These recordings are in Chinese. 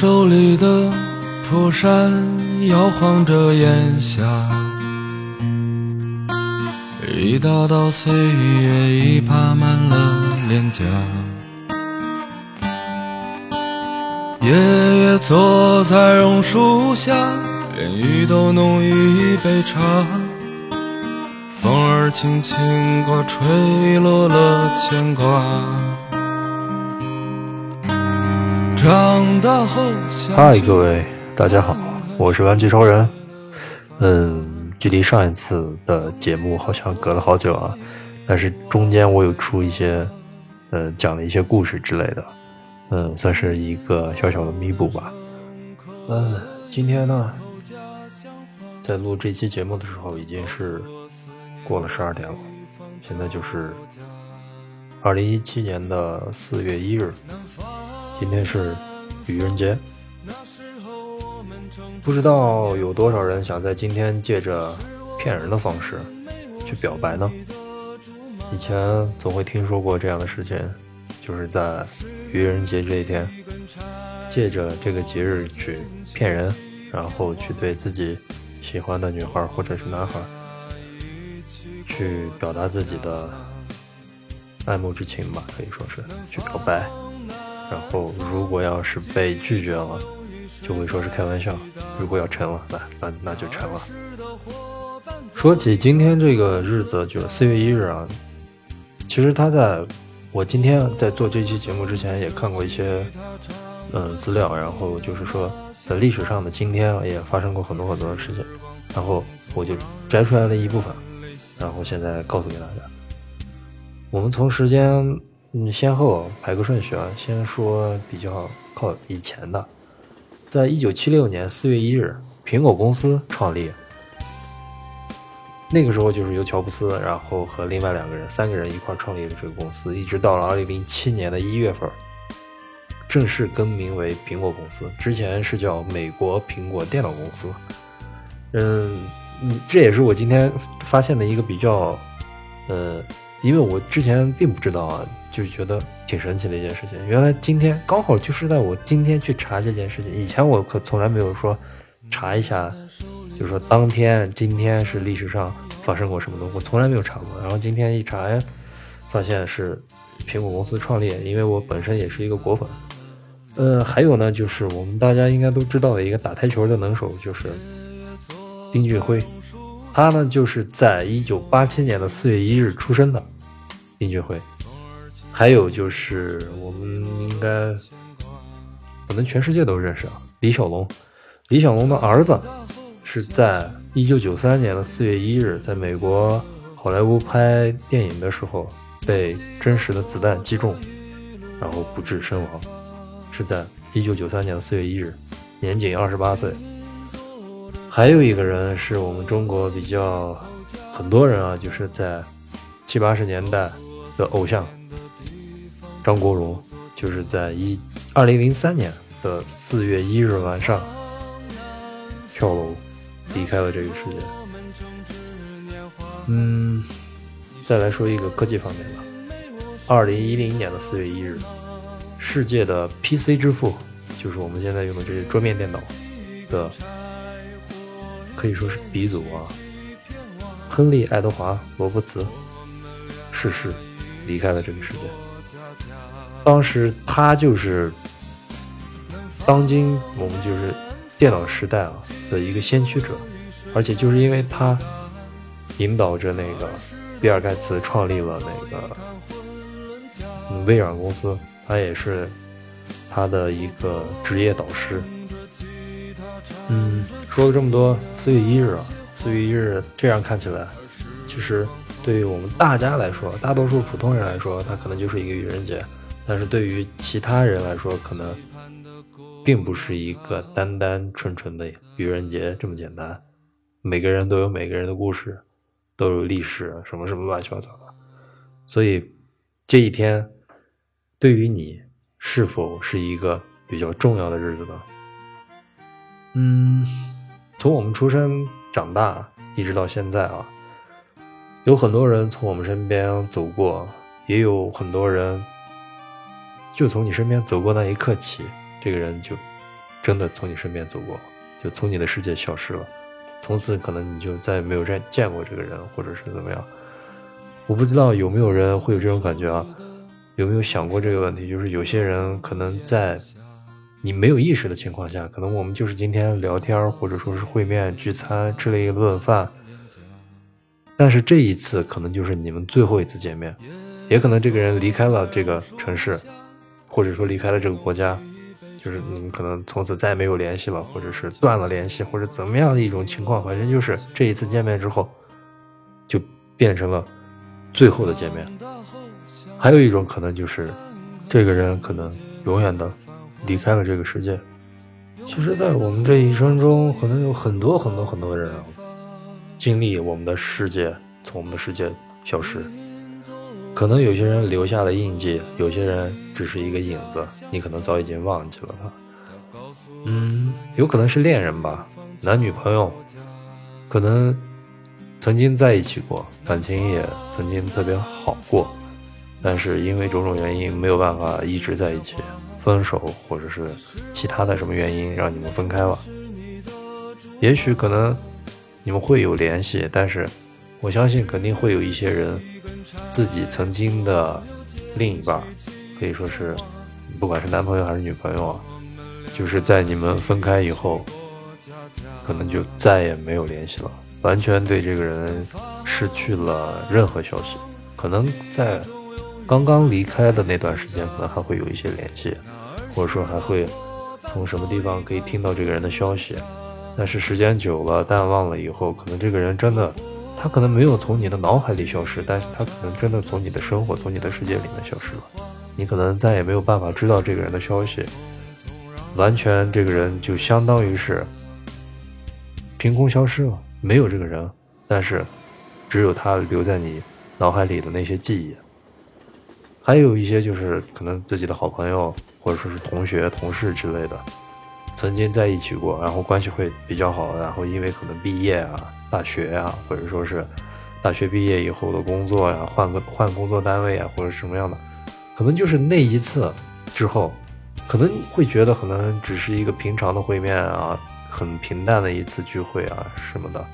手里的蒲扇摇晃着烟霞，一道道岁月已爬满了脸颊。爷爷坐在榕树下，连雨都浓于一杯茶。风儿轻轻刮，吹落了牵挂。长大后，嗨，各位，大家好，我是玩具超人。嗯，距离上一次的节目好像隔了好久啊，但是中间我有出一些，嗯，讲了一些故事之类的，嗯，算是一个小小的弥补吧。嗯，今天呢，在录这期节目的时候已经是过了十二点了，现在就是二零一七年的四月一日。今天是愚人节，不知道有多少人想在今天借着骗人的方式去表白呢？以前总会听说过这样的事情，就是在愚人节这一天，借着这个节日去骗人，然后去对自己喜欢的女孩或者是男孩去表达自己的爱慕之情吧，可以说是去表白。然后，如果要是被拒绝了，就会说是开玩笑；如果要成了，那那那就成了。说起今天这个日子，就是四月一日啊。其实他在我今天在做这期节目之前，也看过一些嗯资料，然后就是说在历史上的今天也发生过很多很多的事情，然后我就摘出来了一部分，然后现在告诉给大家。我们从时间。嗯，先后排个顺序啊。先说比较靠以前的，在一九七六年四月一日，苹果公司创立。那个时候就是由乔布斯，然后和另外两个人，三个人一块创立的这个公司，一直到了二零零七年的一月份，正式更名为苹果公司。之前是叫美国苹果电脑公司。嗯，这也是我今天发现的一个比较，呃，因为我之前并不知道啊。就觉得挺神奇的一件事情。原来今天刚好就是在我今天去查这件事情。以前我可从来没有说查一下，就是说当天今天是历史上发生过什么东西，我从来没有查过。然后今天一查，哎，发现是苹果公司创立。因为我本身也是一个果粉。呃，还有呢，就是我们大家应该都知道的一个打台球的能手，就是丁俊晖。他呢，就是在一九八七年的四月一日出生的，丁俊晖。还有就是我们应该可能全世界都认识啊，李小龙。李小龙的儿子是在一九九三年的四月一日，在美国好莱坞拍电影的时候被真实的子弹击中，然后不治身亡，是在一九九三年的四月一日，年仅二十八岁。还有一个人是我们中国比较很多人啊，就是在七八十年代的偶像。张国荣就是在一二零零三年的四月一日晚上跳楼离开了这个世界。嗯，再来说一个科技方面的，二零一零年的四月一日，世界的 PC 之父，就是我们现在用的这些桌面电脑的，可以说是鼻祖啊，亨利·爱德华·罗伯茨逝世，离开了这个世界。当时他就是当今我们就是电脑时代啊的一个先驱者，而且就是因为他引导着那个比尔盖茨创立了那个微软公司，他也是他的一个职业导师。嗯，说了这么多，四月一日啊，四月一日这样看起来，其实对于我们大家来说，大多数普通人来说，它可能就是一个愚人节。但是对于其他人来说，可能并不是一个单单纯纯的愚人节这么简单。每个人都有每个人的故事，都有历史，什么什么乱七八糟的。所以这一天对于你是否是一个比较重要的日子呢？嗯，从我们出生长大一直到现在啊，有很多人从我们身边走过，也有很多人。就从你身边走过那一刻起，这个人就真的从你身边走过，就从你的世界消失了，从此可能你就再也没有再见过这个人，或者是怎么样。我不知道有没有人会有这种感觉啊？有没有想过这个问题？就是有些人可能在你没有意识的情况下，可能我们就是今天聊天，或者说是会面聚餐，吃了一顿饭。但是这一次可能就是你们最后一次见面，也可能这个人离开了这个城市，或者说离开了这个国家，就是你们可能从此再也没有联系了，或者是断了联系，或者怎么样的一种情况，反正就是这一次见面之后，就变成了最后的见面。还有一种可能就是，这个人可能永远的离开了这个世界。其实，在我们这一生中，可能有很多很多很多人。经历我们的世界从我们的世界消失，可能有些人留下了印记，有些人只是一个影子，你可能早已经忘记了他。嗯，有可能是恋人吧，男女朋友，可能曾经在一起过，感情也曾经特别好过，但是因为种种原因没有办法一直在一起，分手或者是其他的什么原因让你们分开了，也许可能。你们会有联系，但是我相信肯定会有一些人，自己曾经的另一半，可以说是，不管是男朋友还是女朋友啊，就是在你们分开以后，可能就再也没有联系了，完全对这个人失去了任何消息。可能在刚刚离开的那段时间，可能还会有一些联系，或者说还会从什么地方可以听到这个人的消息。但是时间久了，淡忘了以后，可能这个人真的，他可能没有从你的脑海里消失，但是他可能真的从你的生活、从你的世界里面消失了。你可能再也没有办法知道这个人的消息，完全这个人就相当于是凭空消失了，没有这个人，但是只有他留在你脑海里的那些记忆。还有一些就是可能自己的好朋友，或者说是同学、同事之类的。曾经在一起过，然后关系会比较好，然后因为可能毕业啊、大学啊，或者说是大学毕业以后的工作呀，换个换工作单位啊，或者什么样的，可能就是那一次之后，可能会觉得可能只是一个平常的会面啊，很平淡的一次聚会啊什么的，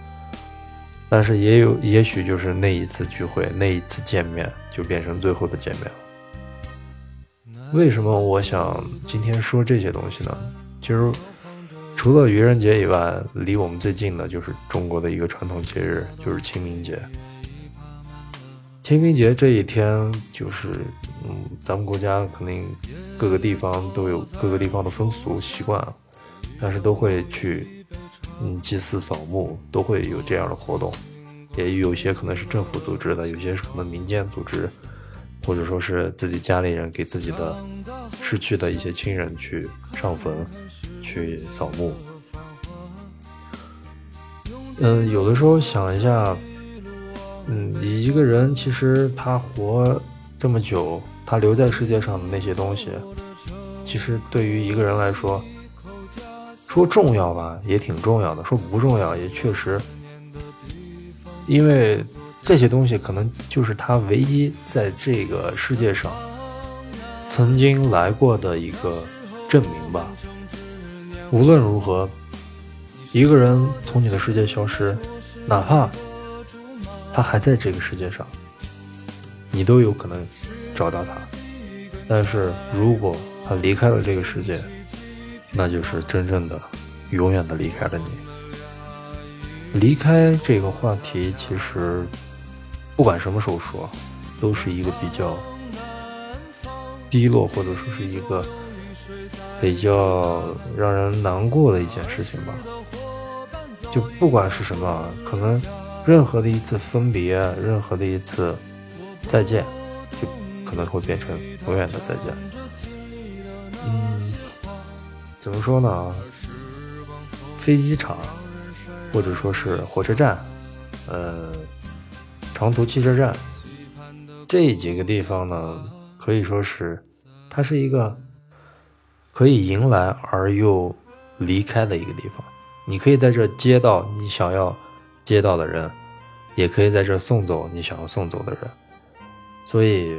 但是也有也许就是那一次聚会，那一次见面就变成最后的见面了。为什么我想今天说这些东西呢？其实，除了愚人节以外，离我们最近的就是中国的一个传统节日，就是清明节。清明节这一天，就是嗯，咱们国家肯定各个地方都有各个地方的风俗习惯，但是都会去嗯祭祀扫墓，都会有这样的活动。也有些可能是政府组织的，有些是可能民间组织。或者说是自己家里人给自己的逝去的一些亲人去上坟，去扫墓。嗯，有的时候想一下，嗯，一个人其实他活这么久，他留在世界上的那些东西，其实对于一个人来说，说重要吧，也挺重要的；说不重要，也确实，因为。这些东西可能就是他唯一在这个世界上曾经来过的一个证明吧。无论如何，一个人从你的世界消失，哪怕他还在这个世界上，你都有可能找到他。但是如果他离开了这个世界，那就是真正的永远的离开了你。离开这个话题，其实。不管什么时候说，都是一个比较低落，或者说是一个比较让人难过的一件事情吧。就不管是什么，可能任何的一次分别，任何的一次再见，就可能会变成永远的再见。嗯，怎么说呢？飞机场，或者说是火车站，呃。长途汽车站这几个地方呢，可以说是它是一个可以迎来而又离开的一个地方。你可以在这接到你想要接到的人，也可以在这送走你想要送走的人。所以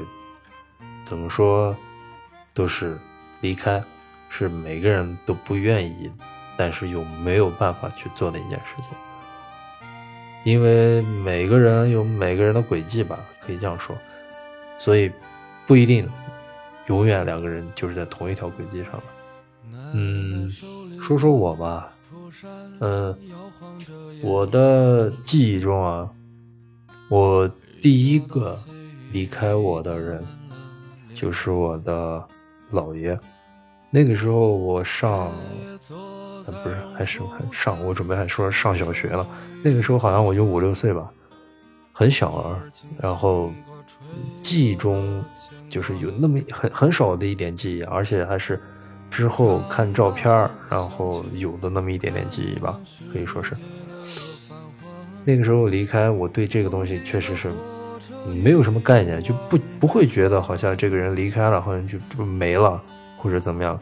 怎么说都是离开是每个人都不愿意，但是又没有办法去做的一件事情。因为每个人有每个人的轨迹吧，可以这样说，所以不一定永远两个人就是在同一条轨迹上的。嗯，说说我吧，嗯，我的记忆中啊，我第一个离开我的人就是我的姥爷。那个时候我上，不是还是上，我准备还说上小学了。那个时候好像我就五六岁吧，很小啊。然后记忆中就是有那么很很少的一点记忆，而且还是之后看照片然后有的那么一点点记忆吧，可以说是。那个时候离开，我对这个东西确实是没有什么概念，就不不会觉得好像这个人离开了，好像就就没了或者怎么样，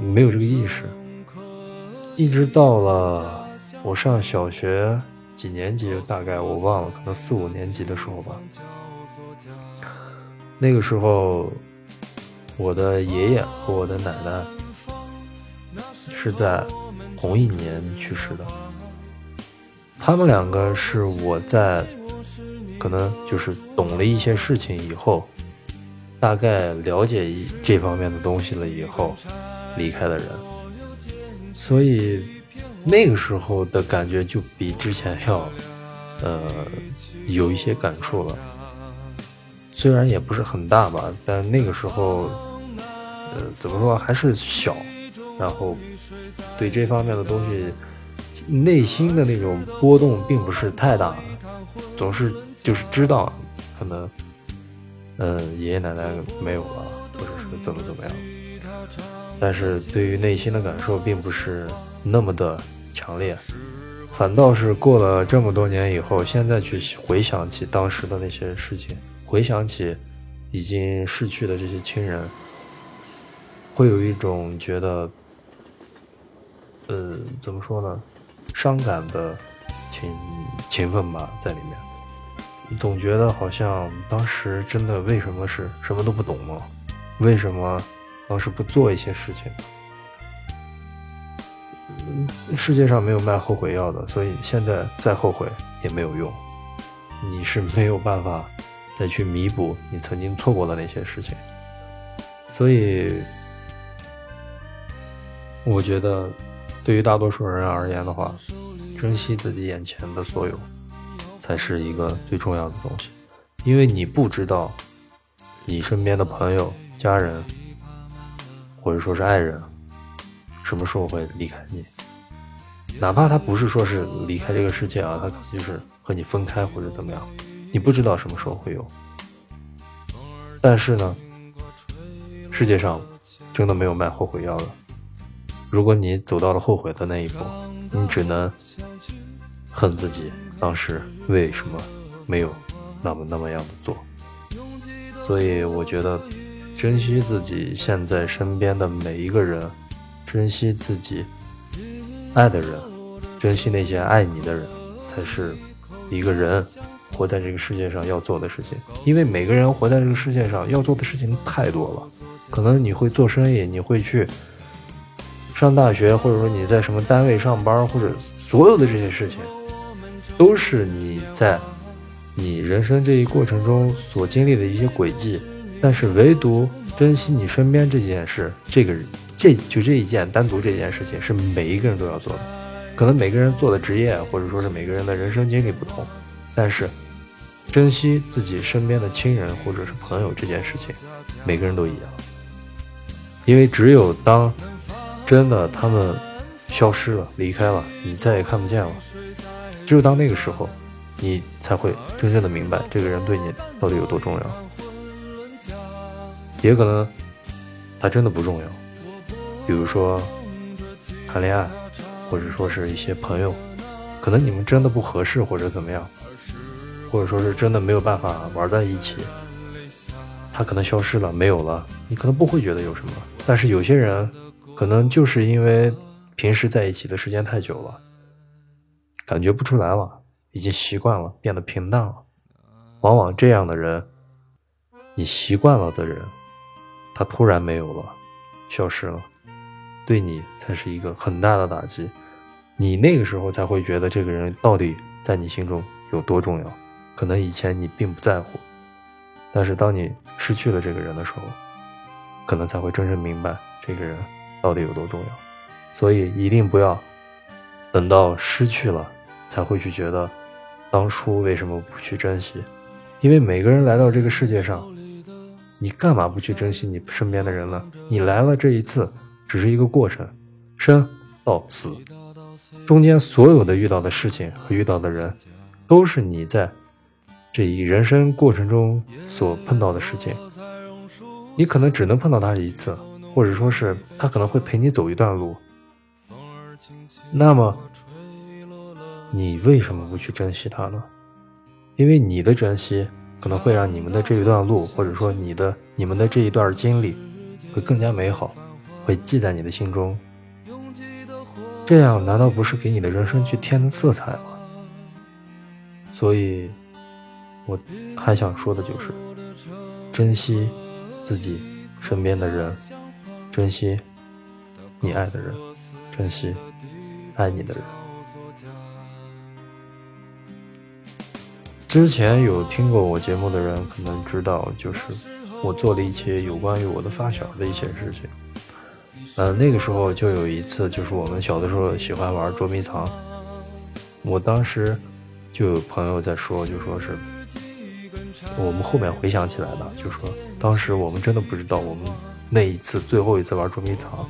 没有这个意识，一直到了。我上小学几年级？大概我忘了，可能四五年级的时候吧。那个时候，我的爷爷和我的奶奶是在同一年去世的。他们两个是我在可能就是懂了一些事情以后，大概了解这方面的东西了以后离开的人，所以。那个时候的感觉就比之前要，呃，有一些感触了。虽然也不是很大吧，但那个时候，怎么说还是小，然后对这方面的东西，内心的那种波动并不是太大，总是就是知道，可能，嗯，爷爷奶奶没有了，或者是怎么怎么样，但是对于内心的感受并不是那么的。强烈，反倒是过了这么多年以后，现在去回想起当时的那些事情，回想起已经逝去的这些亲人，会有一种觉得，呃，怎么说呢，伤感的情情分吧在里面。总觉得好像当时真的为什么是什么都不懂吗？为什么当时不做一些事情？世界上没有卖后悔药的，所以现在再后悔也没有用。你是没有办法再去弥补你曾经错过的那些事情。所以，我觉得对于大多数人而言的话，珍惜自己眼前的所有，才是一个最重要的东西。因为你不知道你身边的朋友、家人，或者说是爱人，什么时候会离开你。哪怕他不是说是离开这个世界啊，他可能就是和你分开或者怎么样，你不知道什么时候会有。但是呢，世界上真的没有卖后悔药的。如果你走到了后悔的那一步，你只能恨自己当时为什么没有那么那么样的做。所以我觉得，珍惜自己现在身边的每一个人，珍惜自己。爱的人，珍惜那些爱你的人，才是一个人活在这个世界上要做的事情。因为每个人活在这个世界上要做的事情太多了，可能你会做生意，你会去上大学，或者说你在什么单位上班，或者所有的这些事情，都是你在你人生这一过程中所经历的一些轨迹。但是唯独珍惜你身边这件事，这个。这就这一件单独这件事情是每一个人都要做的，可能每个人做的职业或者说是每个人的人生经历不同，但是珍惜自己身边的亲人或者是朋友这件事情，每个人都一样，因为只有当真的他们消失了、离开了，你再也看不见了，只有当那个时候，你才会真正的明白这个人对你到底有多重要，也可能他真的不重要。比如说谈恋爱，或者说是一些朋友，可能你们真的不合适，或者怎么样，或者说是真的没有办法玩在一起，他可能消失了，没有了，你可能不会觉得有什么。但是有些人，可能就是因为平时在一起的时间太久了，感觉不出来了，已经习惯了，变得平淡了。往往这样的人，你习惯了的人，他突然没有了。消失了，对你才是一个很大的打击。你那个时候才会觉得这个人到底在你心中有多重要。可能以前你并不在乎，但是当你失去了这个人的时候，可能才会真正明白这个人到底有多重要。所以一定不要等到失去了才会去觉得当初为什么不去珍惜。因为每个人来到这个世界上，你干嘛不去珍惜你身边的人呢？你来了这一次只是一个过程，生到死。中间所有的遇到的事情和遇到的人，都是你在这一人生过程中所碰到的事情。你可能只能碰到他一次，或者说是他可能会陪你走一段路。那么，你为什么不去珍惜他呢？因为你的珍惜可能会让你们的这一段路，或者说你的你们的这一段经历，会更加美好，会记在你的心中。这样难道不是给你的人生去添了色彩吗？所以，我还想说的就是，珍惜自己身边的人，珍惜你爱的人，珍惜爱你的人。之前有听过我节目的人可能知道，就是我做了一些有关于我的发小的一些事情。呃，那个时候就有一次，就是我们小的时候喜欢玩捉迷藏。我当时就有朋友在说，就说是我们后面回想起来的，就说当时我们真的不知道，我们那一次最后一次玩捉迷藏，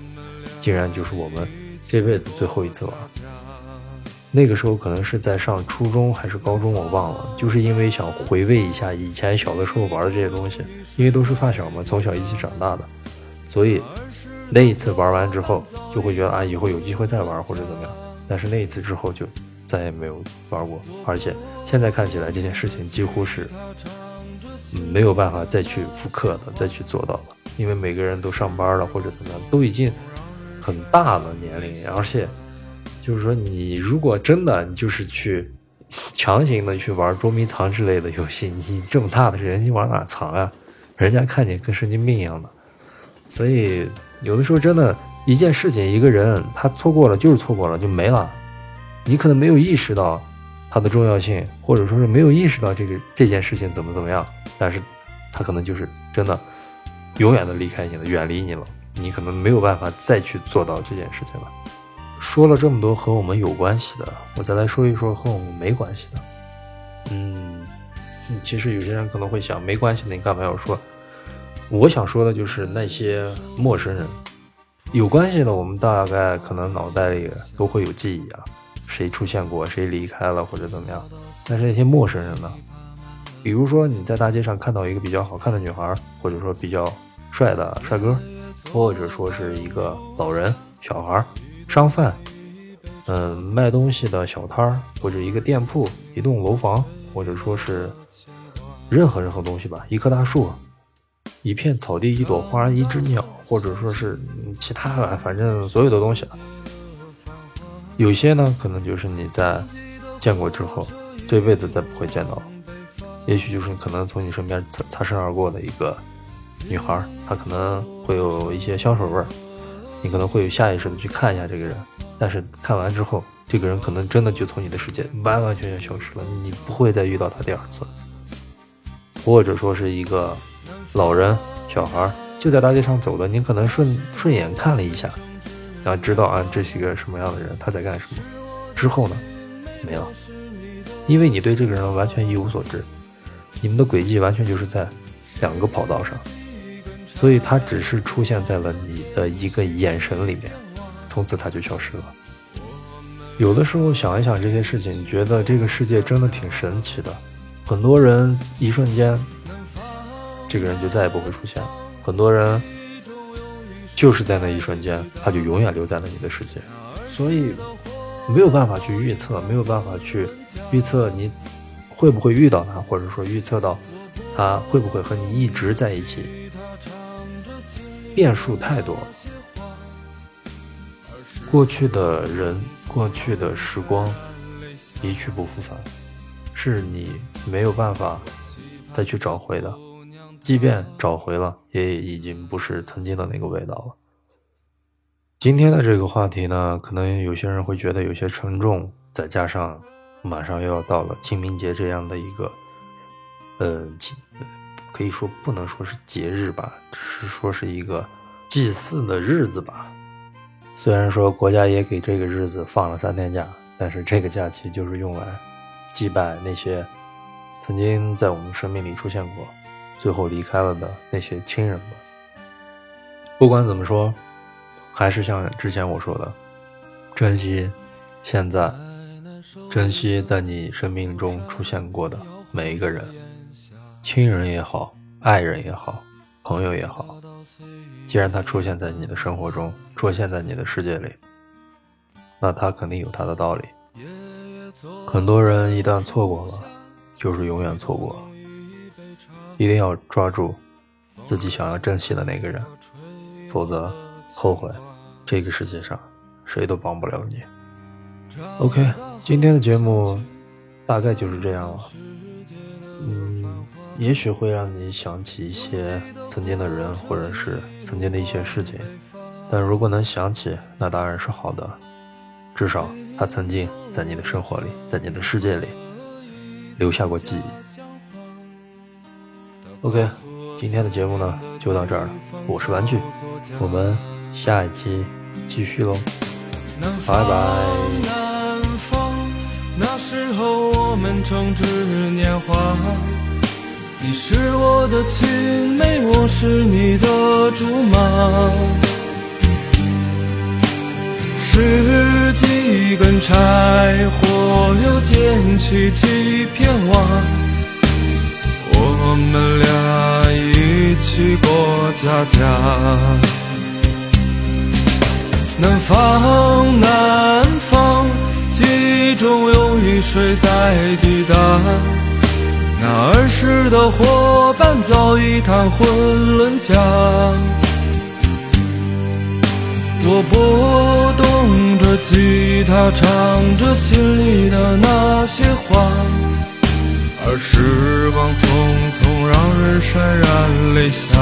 竟然就是我们这辈子最后一次玩。那个时候可能是在上初中还是高中，我忘了，就是因为想回味一下以前小的时候玩的这些东西，因为都是发小嘛，从小一起长大的，所以。那一次玩完之后，就会觉得啊，以后有机会再玩或者怎么样。但是那一次之后就再也没有玩过，而且现在看起来这件事情几乎是没有办法再去复刻的，再去做到了。因为每个人都上班了或者怎么样，都已经很大了年龄，而且就是说你如果真的你就是去强行的去玩捉迷藏之类的游戏，你这么大的人，你往哪藏啊？人家看你跟神经病一样的，所以。有的时候，真的一件事情，一个人他错过了就是错过了，就没了。你可能没有意识到它的重要性，或者说是没有意识到这个这件事情怎么怎么样，但是他可能就是真的永远的离开你了，远离你了。你可能没有办法再去做到这件事情了。说了这么多和我们有关系的，我再来说一说和我们没关系的。嗯，其实有些人可能会想，没关系的，你干嘛要说？我想说的就是那些陌生人，有关系的，我们大概可能脑袋里都会有记忆啊，谁出现过，谁离开了或者怎么样。但是那些陌生人呢？比如说你在大街上看到一个比较好看的女孩，或者说比较帅的帅哥，或者说是一个老人、小孩、商贩，嗯，卖东西的小摊儿，或者一个店铺、一栋楼房，或者说是任何任何东西吧，一棵大树。一片草地，一朵花，一只鸟，或者说是其他的，反正所有的东西。有些呢，可能就是你在见过之后，这辈子再不会见到。也许就是可能从你身边擦擦身而过的一个女孩，她可能会有一些香水味儿，你可能会有下意识的去看一下这个人，但是看完之后，这个人可能真的就从你的世界完完全全消失了，你不会再遇到他第二次。或者说是一个。老人、小孩就在大街上走的，你可能顺顺眼看了一下，然后知道啊，这是一个什么样的人，他在干什么。之后呢，没了，因为你对这个人完全一无所知，你们的轨迹完全就是在两个跑道上，所以他只是出现在了你的一个眼神里面，从此他就消失了。有的时候想一想这些事情，觉得这个世界真的挺神奇的，很多人一瞬间。这个人就再也不会出现。很多人就是在那一瞬间，他就永远留在了你的世界，所以没有办法去预测，没有办法去预测你会不会遇到他，或者说预测到他会不会和你一直在一起。变数太多，过去的人，过去的时光一去不复返，是你没有办法再去找回的。即便找回了，也已经不是曾经的那个味道了。今天的这个话题呢，可能有些人会觉得有些沉重，再加上马上又要到了清明节这样的一个，呃，可以说不能说是节日吧，只是说是一个祭祀的日子吧。虽然说国家也给这个日子放了三天假，但是这个假期就是用来祭拜那些曾经在我们生命里出现过、最后离开了的那些亲人们。不管怎么说。还是像之前我说的，珍惜现在，珍惜在你生命中出现过的每一个人，亲人也好，爱人也好，朋友也好。既然他出现在你的生活中，出现在你的世界里，那他肯定有他的道理。很多人一旦错过了，就是永远错过了。一定要抓住自己想要珍惜的那个人，否则后悔。这个世界上，谁都帮不了你。OK，今天的节目大概就是这样了。嗯，也许会让你想起一些曾经的人，或者是曾经的一些事情。但如果能想起，那当然是好的，至少他曾经在你的生活里，在你的世界里留下过记忆。OK，今天的节目呢就到这儿了。我是玩具，我们下一期。继续喽，拜拜。那时候我们正值年华，你是我的青梅，我是你的竹马。拾几根柴火，又捡起几片瓦，我们俩一起过家家。南方，南方，记忆中有雨水在滴答。那儿时的伙伴早已谈婚论嫁。我拨动着吉他，唱着心里的那些话。而时光匆匆，让人潸然泪下。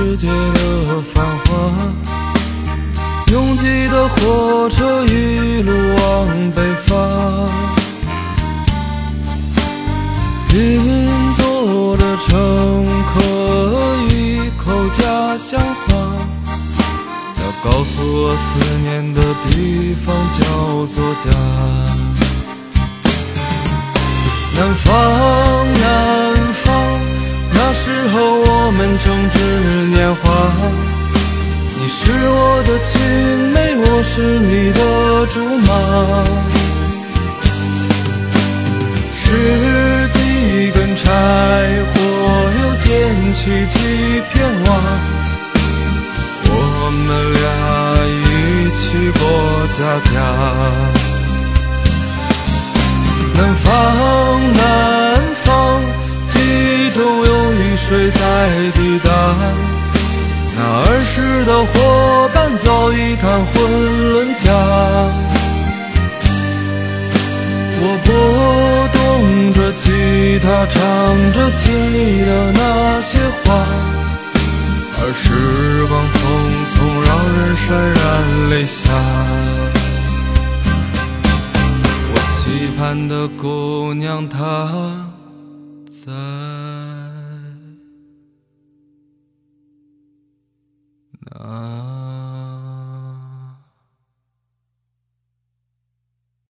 世界的繁华，拥挤的火车一路往北方，银座的乘客一口。家乡话，要告诉我思念的地方叫做家。南方，南，时候我们正值年华。你是我的青梅，我是你的竹马。拾几根柴火，又捡起几片瓦。我们俩一起过家家。南方，南在抵达。那儿时的伙伴早已谈婚论嫁。我拨动着吉他，唱着心里的那些话。而时光匆匆，让人潸然泪下。我期盼的姑娘，她在